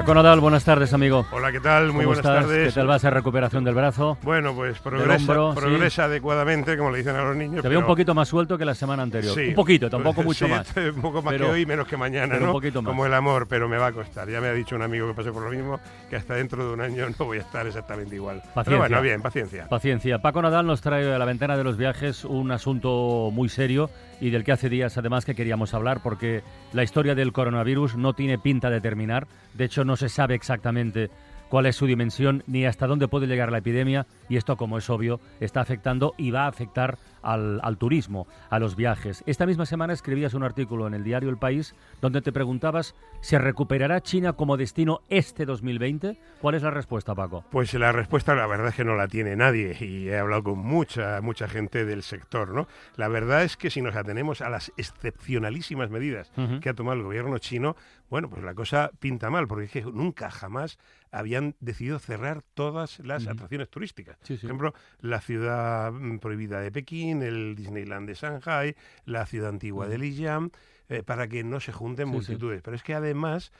Paco Nadal, buenas tardes, amigo. Hola, ¿qué tal? Muy ¿Cómo buenas estás? tardes. ¿Qué tal va esa recuperación del brazo? Bueno, pues progresa, hombro, sí. progresa adecuadamente, como le dicen a los niños. Te veo un poquito más suelto que la semana anterior. Sí. Un poquito, tampoco mucho Sí, más. Un poco más Pero- que hoy, menos que mañana, ¿no? un poquito más. Como el amor, pero me va a costar. Ya me ha dicho un amigo que pasé por lo mismo, que hasta dentro de un año no voy a estar exactamente igual. Paciencia. Pero bueno, bien, paciencia. Paciencia. Paco Nadal nos trae a la ventana de los viajes un asunto muy serio y del que hace días además que queríamos hablar porque la historia del coronavirus no tiene pinta de terminar. De hecho, no se sabe exactamente cuál es su dimensión ni hasta dónde puede llegar la epidemia y esto, como es obvio, está afectando y va a afectar al, al turismo, a los viajes. Esta misma semana escribías un artículo en el diario El País donde te preguntabas, ¿se recuperará China como destino este 2020? ¿Cuál es la respuesta, Paco? Pues la respuesta la verdad es que no la tiene nadie y he hablado con mucha mucha gente del sector, ¿no? La verdad es que si nos atenemos a las excepcionalísimas medidas Ujú. que ha tomado el gobierno chino, bueno, pues la cosa pinta mal porque es que nunca jamás habían decidido cerrar todas las Ujú. atracciones turísticas. Sí, sí. Por ejemplo, la ciudad mm, prohibida de Pekín, el Disneyland de Shanghai, la ciudad antigua de Lijiang, eh, para que no se junten Sí, sí. multitudes. Pero es que además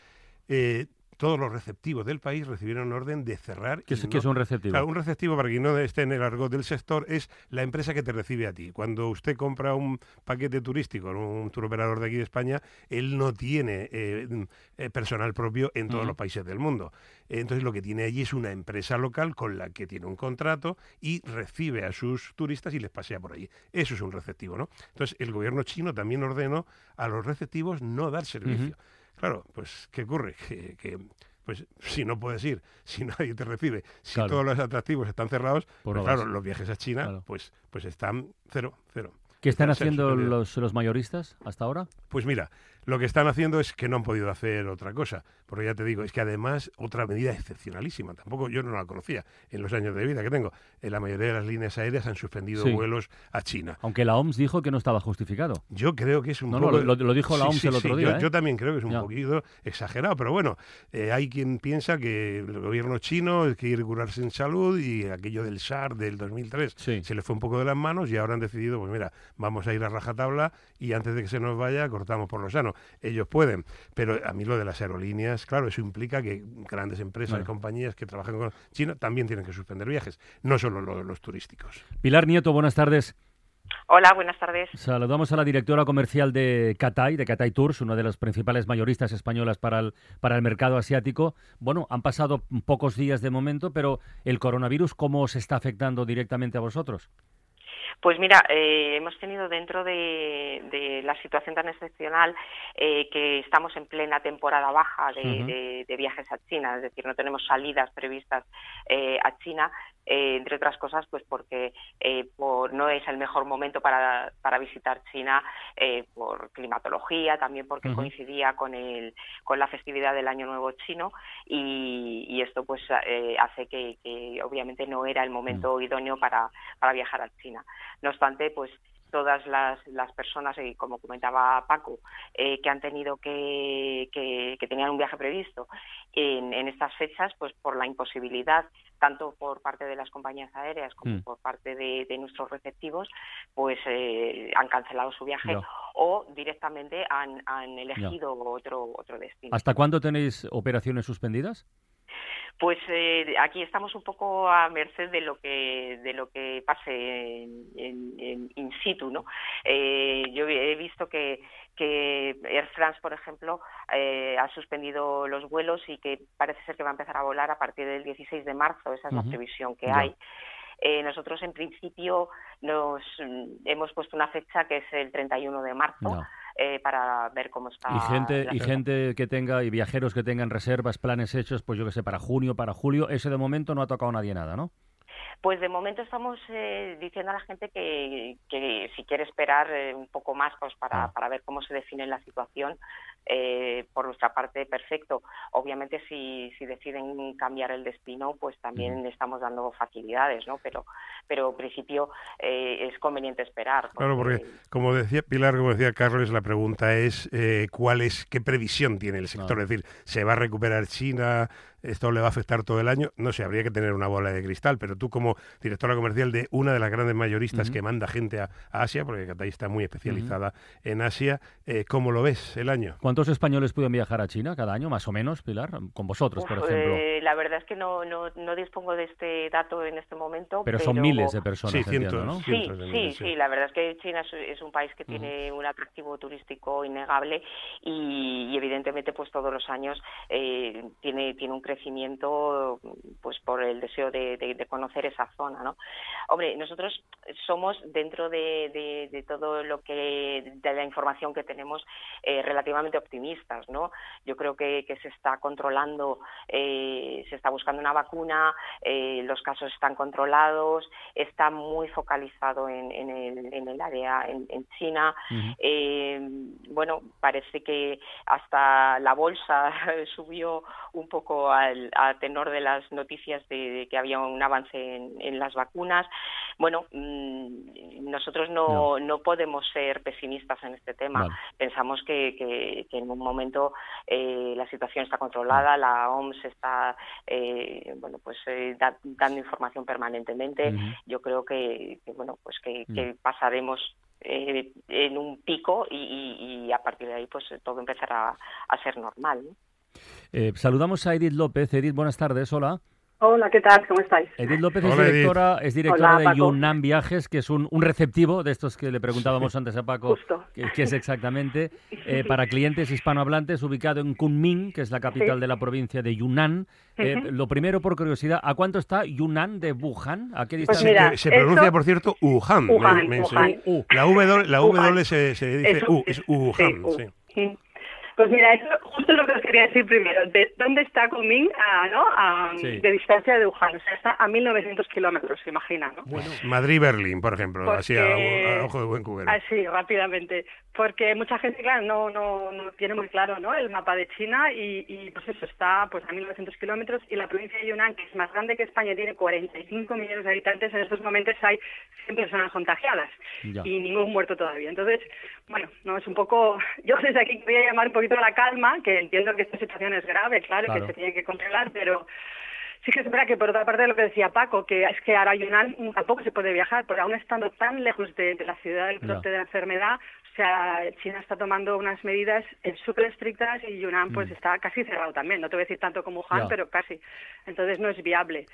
eh, todos los receptivos del país recibieron orden de cerrar. ¿Qué es, no- qué es un receptivo? Claro, un receptivo, para quien no esté en el argot del sector, es la empresa que te recibe a ti. Cuando usted compra un paquete turístico en un tour operador de aquí de España, él no tiene eh, mm, personal propio en todos los países del mundo. Entonces lo que tiene allí es una empresa local con la que tiene un contrato y recibe a sus turistas y les pasea por allí. Eso es un receptivo, ¿no? Entonces el gobierno chino también ordenó a los receptivos no dar servicio. Claro, pues ¿qué ocurre? Que, que, pues si no puedes ir, si nadie te recibe, si Claro. todos los atractivos están cerrados, Pues pues claro, los viajes a China Claro. pues, pues están cero, cero. ¿Qué están haciendo los, los mayoristas hasta ahora? Pues mira, lo que están haciendo es que no han podido hacer otra cosa. Porque ya te digo, es que además otra medida excepcionalísima. Tampoco yo no la conocía en los años de vida que tengo. En la mayoría de las líneas aéreas han suspendido Sí. vuelos a China. Aunque la OMS dijo que no estaba justificado. Yo creo que es un No, no, poco... lo- lo dijo la OMS el otro día, Yo, ¿eh? yo también creo que es un Ya. poquito exagerado, pero bueno, eh, hay quien piensa que el gobierno chino quiere curarse en salud y aquello del SAR del 2003 Sí. se le fue un poco de las manos y ahora han decidido, pues mira, vamos a ir a rajatabla y antes de que se nos vaya cortamos por lo sano. Ellos pueden, pero a mí lo de las aerolíneas, claro, eso implica que grandes empresas, Claro. compañías que trabajan con China también tienen que suspender viajes, no solo lo- los turísticos. Pilar Nieto, buenas tardes. Hola, buenas tardes. Saludamos a la directora comercial de Catay, de Catay Tours, una de las principales mayoristas españolas para el, para el mercado asiático. Bueno, han pasado pocos días de momento, pero el coronavirus, ¿cómo os está afectando directamente a vosotros? Pues mira, eh, hemos tenido dentro de, de la situación tan excepcional eh, que estamos en plena temporada baja de, de- de viajes a China, es decir, no tenemos salidas previstas eh, a China, eh, entre otras cosas, pues porque eh, por- no es el mejor momento para, para visitar China eh, por climatología, también porque coincidía con, el, con la festividad del Año Nuevo chino y, y esto pues eh, hace que, que obviamente no era el momento idóneo para, para viajar a China. No obstante, pues todas las, las personas, y como comentaba Paco, eh, que han tenido que, que, que tenían un viaje previsto en, en estas fechas, pues por la imposibilidad, tanto por parte de las compañías aéreas como Mm. por parte de, de nuestros receptivos, pues eh, han cancelado su viaje o directamente han, han elegido otro, otro destino. ¿Hasta cuándo tenéis operaciones suspendidas? Pues eh, aquí estamos un poco a merced de lo que de lo que pase en, en- en in situ, ¿no? Eh, yo he visto que que Air France, por ejemplo, eh, ha suspendido los vuelos y que parece ser que va a empezar a volar a partir del 16 de marzo. Esa es la previsión que hay. Eh, nosotros, en principio, nos mm, hemos puesto una fecha que es el 31 de marzo No. eh, para ver cómo está. Y gente, y gente que tenga, y viajeros que tengan reservas, planes hechos, pues yo que sé, para junio, para julio, ese de momento no ha tocado nadie nada, ¿no? Pues de momento estamos eh, diciendo a la gente que, que si quiere esperar eh, un poco más pues para, Ah. para ver cómo se define la situación, eh, por nuestra parte, perfecto. Obviamente, si, si deciden cambiar el destino, pues también estamos dando facilidades, ¿no? Pero, pero en principio eh, es conveniente esperar. Claro, porque como decía Pilar, como decía Carlos, la pregunta es eh, cuál es qué previsión tiene el sector. Es decir, ¿se va a recuperar China? ¿Esto le va a afectar todo el año? No sé, habría que tener una bola de cristal, pero tú como directora comercial de una de las grandes mayoristas que manda gente a, a Asia, porque Catay está muy especializada en Asia, eh, ¿cómo lo ves el año? ¿Cuántos españoles pueden viajar a China cada año, más o menos, Pilar? Con vosotros, por ejemplo. eh, la verdad es que no, no, no dispongo de este dato en este momento. pero son miles de personas, Sí, entiendo, cientos. ¿no? Sí, cientos de sí, miles, sí, sí. la verdad es que China es, es un país que tiene un atractivo turístico innegable y, y evidentemente pues todos los años eh, tiene, tiene un crecimiento pues por el deseo de, de- de conocer esa zona, ¿no? Hombre, nosotros somos dentro de, de- todo lo que, de la información que tenemos eh, relativamente optimistas, ¿no? Yo creo que, que se está controlando, eh, se está buscando una vacuna, eh, los casos están controlados, está muy focalizado en, en el, en el área en, en China. Bueno, parece que hasta la bolsa subió un poco al, a tenor de las noticias de, de que había un avance en, en las vacunas. Bueno, mm, nosotros no, no podemos ser pesimistas en este tema. Vale. Pensamos que, que- que en un momento eh, la situación está controlada, la OMS está eh, bueno pues eh, da- dando información permanentemente. Yo creo que, que, bueno pues que, Mm. que pasaremos eh, en un pico y, y- y a partir de ahí pues todo empezará a ser normal. ¿no? Eh, saludamos a Edith López. Edith, buenas tardes, hola. Hola, ¿qué tal? ¿Cómo estáis? Edith López es Edith. directora, es directora Hola, de. Yunnan Viajes, que es un, un receptivo de estos que le preguntábamos antes a Paco, que, que es exactamente eh, para clientes hispanohablantes, ubicado en Kunming, que es la capital Sí. de la provincia de Yunnan. Eh. Lo primero, por curiosidad, ¿a cuánto está Yunnan de Wuhan? ¿A qué Pues distancia? mira, que se pronuncia, por cierto, Wuhan. me- Wuhan, me- Wuhan. sí. La W, la w se, se dice Eso U, es Wuhan. U. sí. Pues mira, eso justo lo que os quería decir primero. ¿De dónde está Kunming a, ¿no? a, Sí. de distancia de Wuhan? O sea, está a 1.900 kilómetros, se imagina, ¿no? Madrid-Berlín, por ejemplo, así a, Porque- a ojo de buen cubero. Así, rápidamente. Porque mucha gente, claro, no, no, no tiene muy claro ¿no? el mapa de China y, y, pues eso está pues a 1.900 kilómetros y la provincia de Yunnan, que es más grande que España, tiene 45 millones de habitantes. En estos momentos hay 100 personas contagiadas Ya. y ningún muerto todavía. Entonces, bueno, no es un poco... Yo desde aquí quería llamar un poquito la calma, que entiendo que esta situación es grave, claro, Claro. que se tiene que controlar, pero... Sí que es verdad que por otra parte lo que decía Paco, que es que ahora Yunnan tampoco se puede viajar, porque aún estando tan lejos de, de la ciudad del brote de la enfermedad, o sea, China está tomando unas medidas eh, súper estrictas y Yunnan pues Mm. está casi cerrado también. No te voy a decir tanto como Wuhan, pero casi. Entonces no es viable.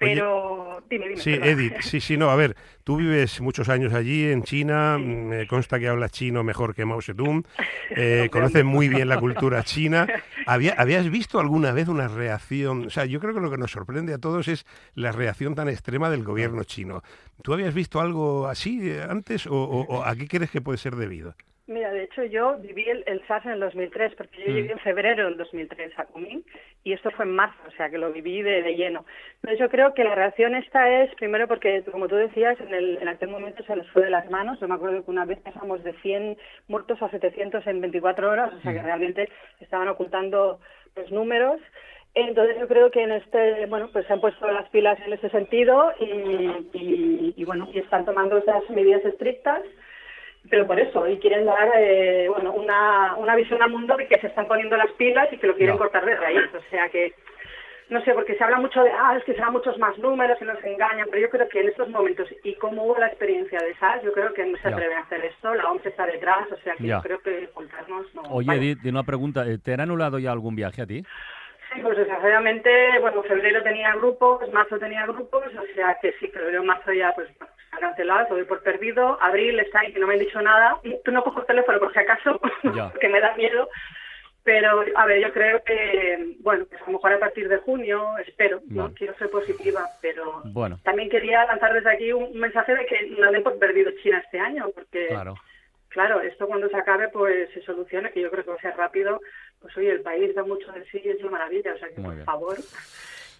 Oye, Pero, dime, dime. Sí. Edith, sí, sí, no, a ver, tú vives muchos años allí en China, me consta que hablas chino mejor que Mao Zedong, eh, conoces muy bien la cultura china. ¿Había- ¿Habías visto alguna vez una reacción? O sea, yo creo que lo que nos sorprende a todos es la reacción tan extrema del gobierno chino. ¿Tú habías visto algo así antes o, o- o a qué crees que puede ser debido? Mira, de hecho yo viví el, el SARS en el 2003, porque yo Mm. llegué en febrero del 2003 a Kunming y esto fue en marzo, o sea que lo viví de, de lleno. Entonces yo creo que la reacción esta es, primero porque, como tú decías, en, el, en aquel momento se les fue de las manos. Yo me acuerdo que una vez pasamos de 100 muertos a 700 en 24 horas, o sea que realmente estaban ocultando los números. Entonces yo creo que en este, bueno, pues se han puesto las pilas en ese sentido y, y- y, bueno, y están tomando esas medidas estrictas pero por eso, y quieren dar eh, bueno, una, una visión al mundo de que se están poniendo las pilas y que lo quieren Ya. cortar de raíz. O sea que, no sé, porque se habla mucho de, ah, es que serán muchos más números y nos engañan, pero yo creo que en estos momentos, y como hubo la experiencia de SARS, yo creo que no se Ya. atreven a hacer esto, la OMS está detrás, o sea que Ya. yo creo que ocultarnos no. Oye, vale. Edith, tiene una pregunta. eh, ¿Te han anulado ya algún viaje a ti? Sí, pues desgraciadamente, bueno, febrero tenía grupos, marzo tenía grupos, o sea que sí, febrero, marzo ya pues ha cancelado, doy por perdido. Abril está ahí que no me han dicho nada. Tú no cojo el teléfono por si acaso, porque me da miedo. Pero, a ver, yo creo que, bueno, pues a lo mejor a partir de junio, espero, ¿no? Quiero ser positiva, pero Bueno, también quería lanzar desde aquí un mensaje de que no den por perdido China este año, porque claro. Claro, esto cuando se acabe pues se solucione, que yo creo que va a ser rápido. Pues oye, el país da mucho de sí y es una maravilla, o sea que Muy por bien. favor.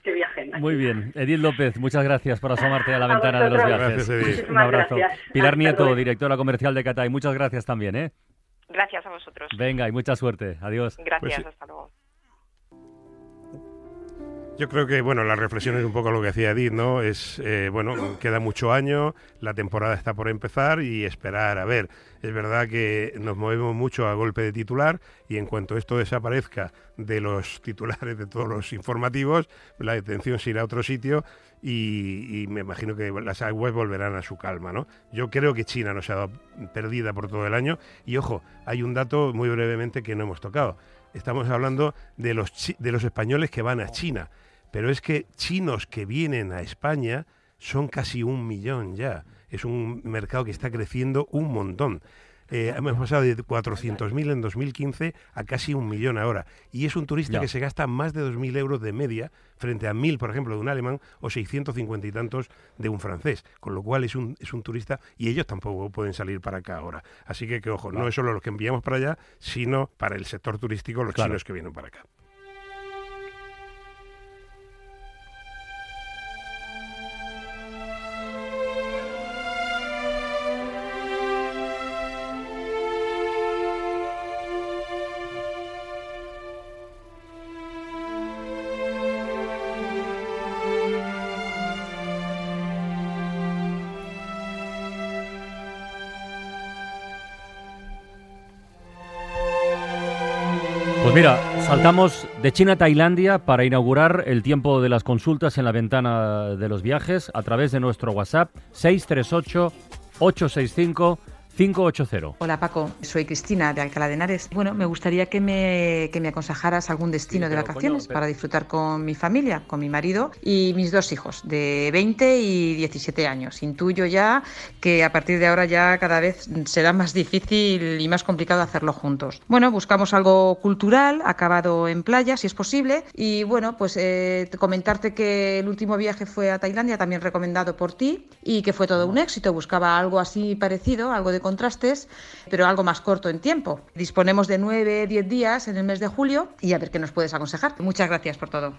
Que viajen. Muy bien. Edith López, muchas gracias por asomarte a la A ventana de los viajes. Gracias, Edith. Un abrazo. gracias. Pilar Hasta Nieto, luego. directora comercial de Catay, muchas gracias también, ¿eh? Gracias a vosotros. Venga, y mucha suerte. Adiós. Gracias, Pues hasta luego. Yo creo que, bueno, la reflexión es un poco lo que hacía Edith, ¿no? Es, eh, bueno, queda mucho año, la temporada está por empezar y esperar a ver. Es verdad que nos movemos mucho a golpe de titular y en cuanto esto desaparezca de los titulares de todos los informativos, la atención se irá a otro sitio y, me imagino que las webs volverán a su calma, ¿no? Yo creo que China no se ha dado perdida por todo el año y, ojo, hay un dato muy brevemente que no hemos tocado. Estamos hablando de los, de los españoles que van a China. Pero es que chinos que vienen a España son casi un millón ya. Es un mercado que está creciendo un montón. Eh, hemos pasado de 400.000 en 2015 a casi un millón ahora. Y es un turista Ya. que se gasta más de 2.000 euros de media frente a 1.000, por ejemplo, de un alemán o 650 y tantos de un francés. Con lo cual es un, es un turista y ellos tampoco pueden salir para acá ahora. Así que, que ojo, no es solo los que enviamos para allá, sino para el sector turístico los Claro. chinos que vienen para acá. Pues mira, saltamos de China a Tailandia para inaugurar el tiempo de las consultas en la ventana de los viajes a través de nuestro WhatsApp 638 865 580. Hola Paco, soy Cristina de Alcalá de Henares. Bueno, me gustaría que me, que me aconsejaras algún destino Sí, de vacaciones coño, para disfrutar con mi familia, con mi marido y mis dos hijos de 20 y 17 años. Intuyo ya que a partir de ahora ya cada vez será más difícil y más complicado hacerlo juntos. Bueno, buscamos algo cultural, acabado en playa, si es posible. Y bueno, pues eh, comentarte que el último viaje fue a Tailandia, también recomendado por ti, y que fue todo un éxito. Buscaba algo así parecido, algo de contrastes, pero algo más corto en tiempo. Disponemos de 9, 10 días en el mes de julio y a ver qué nos puedes aconsejar. Muchas gracias por todo.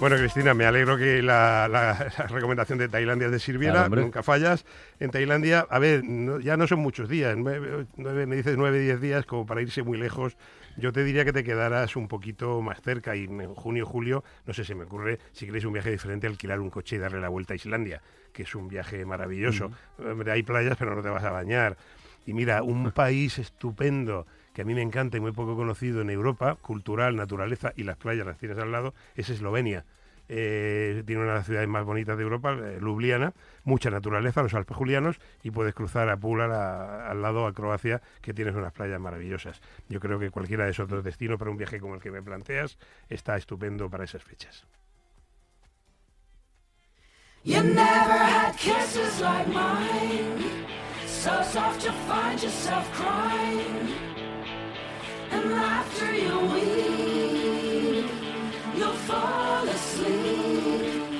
Bueno, Cristina, me alegro que la, la- la recomendación de Tailandia te sirviera. Claro. Nunca fallas. En Tailandia, a ver, no- ya no son muchos días. nueve- nueve- me dices nueve, diez días como para irse muy lejos. Yo te diría que te quedaras un poquito más cerca y en junio, julio, no sé, se me ocurre, si queréis un viaje diferente, alquilar un coche y darle la vuelta a Islandia, que es un viaje maravilloso. Hay playas, pero no te vas a bañar. Y mira, un país estupendo que a mí me encanta y muy poco conocido en Europa, cultural, naturaleza y las playas las tienes al lado, es Eslovenia. Eh, tiene una de las ciudades más bonitas de Europa, eh, Ljubljana, mucha naturaleza, los Alpes Julianos, y puedes cruzar a Pula, al lado a Croacia, que tienes unas playas maravillosas. Yo creo que cualquiera de esos dos destinos para un viaje como el que me planteas está estupendo para esas fechas.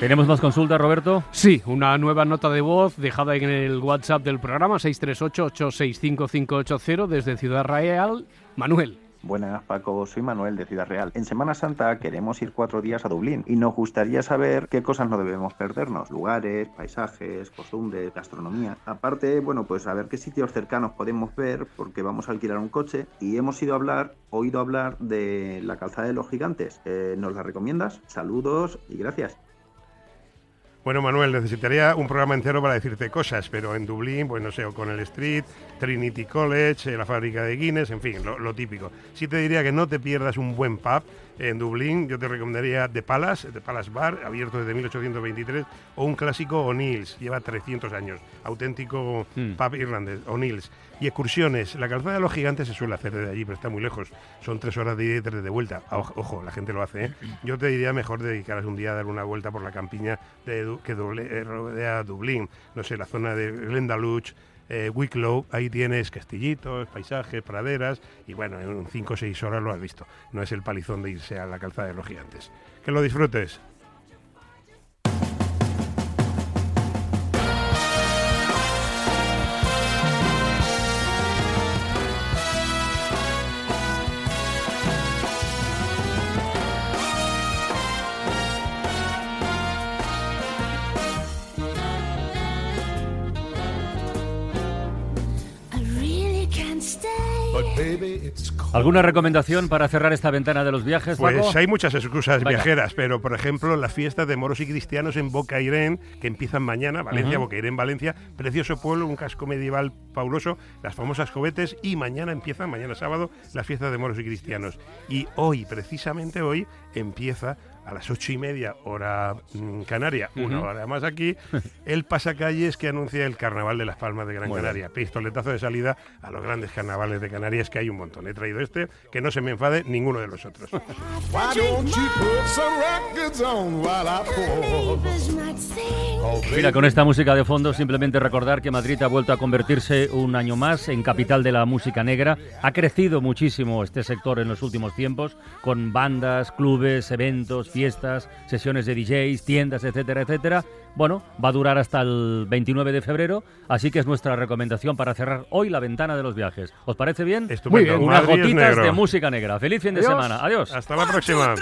¿Tenemos más consultas, Roberto? Sí, una nueva nota de voz dejada en el WhatsApp del programa 638-865-580 desde Ciudad Real. Manuel. Buenas, Paco. Soy Manuel de Ciudad Real. En Semana Santa queremos ir cuatro días a Dublín y nos gustaría saber qué cosas no debemos perdernos. Lugares, paisajes, costumbres, gastronomía. Aparte, bueno, pues a ver qué sitios cercanos podemos ver porque vamos a alquilar un coche y hemos ido a hablar, oído hablar de la calzada de los gigantes. Eh, ¿Nos la recomiendas? Saludos y gracias. Bueno, Manuel, necesitaría un programa entero para decirte cosas, pero en Dublín, pues no sé, O'Connell Street, Trinity College, eh, la fábrica de Guinness, en fin, lo, lo típico. Sí te diría que no te pierdas un buen pub en Dublín, yo te recomendaría The Palace, The Palace Bar, abierto desde 1823, o un clásico O'Neill's, lleva 300 años, auténtico Mm. pub irlandés, O'Neill's. Y excursiones, la calzada de los gigantes se suele hacer desde allí, pero está muy lejos, son tres horas de ida y tres de vuelta. Ojo, la gente lo hace, ¿eh? Yo te diría mejor dedicaras un día a dar una vuelta por la campiña de, que doble- eh, rodea Dublín, no sé, la zona de Glendalough, eh, Wicklow, ahí tienes castillitos, paisajes, praderas, y bueno, en 5 o 6 horas lo has visto. No es el palizón de irse a la calzada de los gigantes. Que lo disfrutes. ¿Alguna recomendación para cerrar esta ventana de los viajes, Pues hay muchas excusas viajeras, pero por ejemplo las fiestas de moros y cristianos en Bocairén, que empiezan mañana, Valencia, Ujú. Bocairén, Valencia, precioso pueblo, un casco medieval pauloso, las famosas cohetes y mañana empiezan, mañana sábado, las fiestas de moros y cristianos. Y hoy, precisamente hoy, empieza a las ocho y media, hora mm, canaria, una hora más aquí, el pasacalles que anuncia el Carnaval de las Palmas de Gran Muy bien. Canaria. Pistoletazo de salida a los grandes carnavales de Canarias, que hay un montón. He traído este, que no se me enfade ninguno de los otros. Oh, Mira, con esta música de fondo, simplemente recordar que Madrid ha vuelto a convertirse un año más en capital de la música negra. Ha crecido muchísimo este sector en los últimos tiempos, con bandas, clubes, eventos, fiestas, sesiones de DJs, tiendas, etcétera, etcétera. Bueno, va a durar hasta el 29 de febrero, así que es nuestra recomendación para cerrar hoy la ventana de los viajes. ¿Os parece bien? Estupendo. Muy bien. Unas Madrid gotitas de música negra. Feliz fin de semana. Adiós. Hasta la próxima.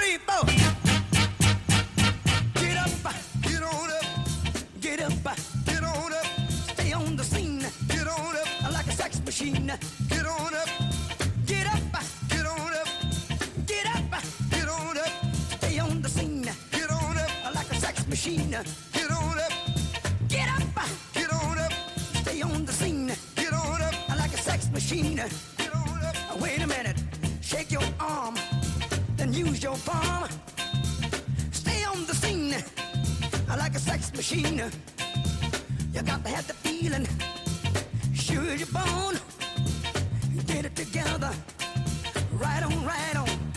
The scene, get on up like a sex machine, get on up. Wait a minute, shake your arm, then use your palm. Stay on the scene I like a sex machine. You got to have the feeling. Sure you're born. Get it together. Right on, right on.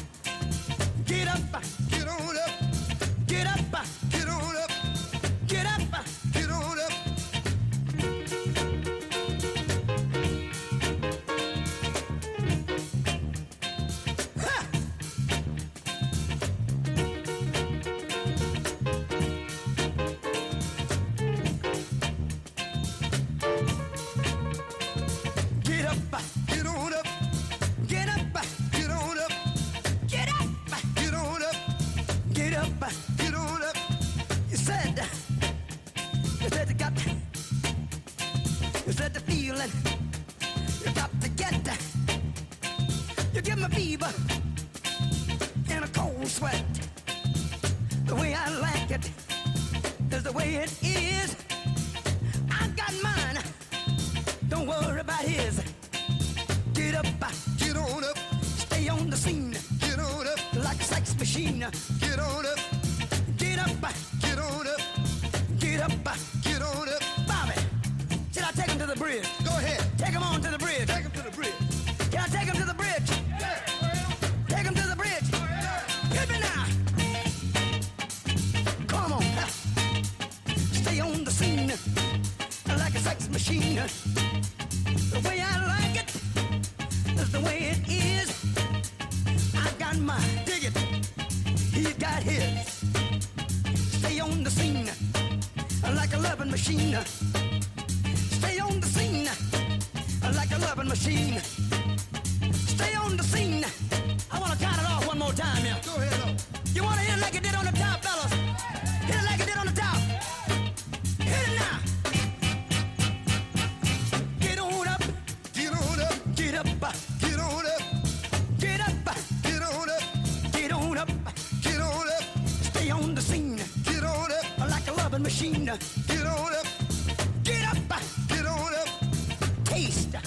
Don't worry about his. Get up, get on up, stay on the scene. Get on up like a sex machine. Get on up, get up, get on up, get up, He's got his. Stay on the scene like a loving machine. Stay on the scene like a loving machine. Stay on the scene. I want to count it off one more time, yeah. Go ahead, You want to hear it like it did on the top, fellas? taste.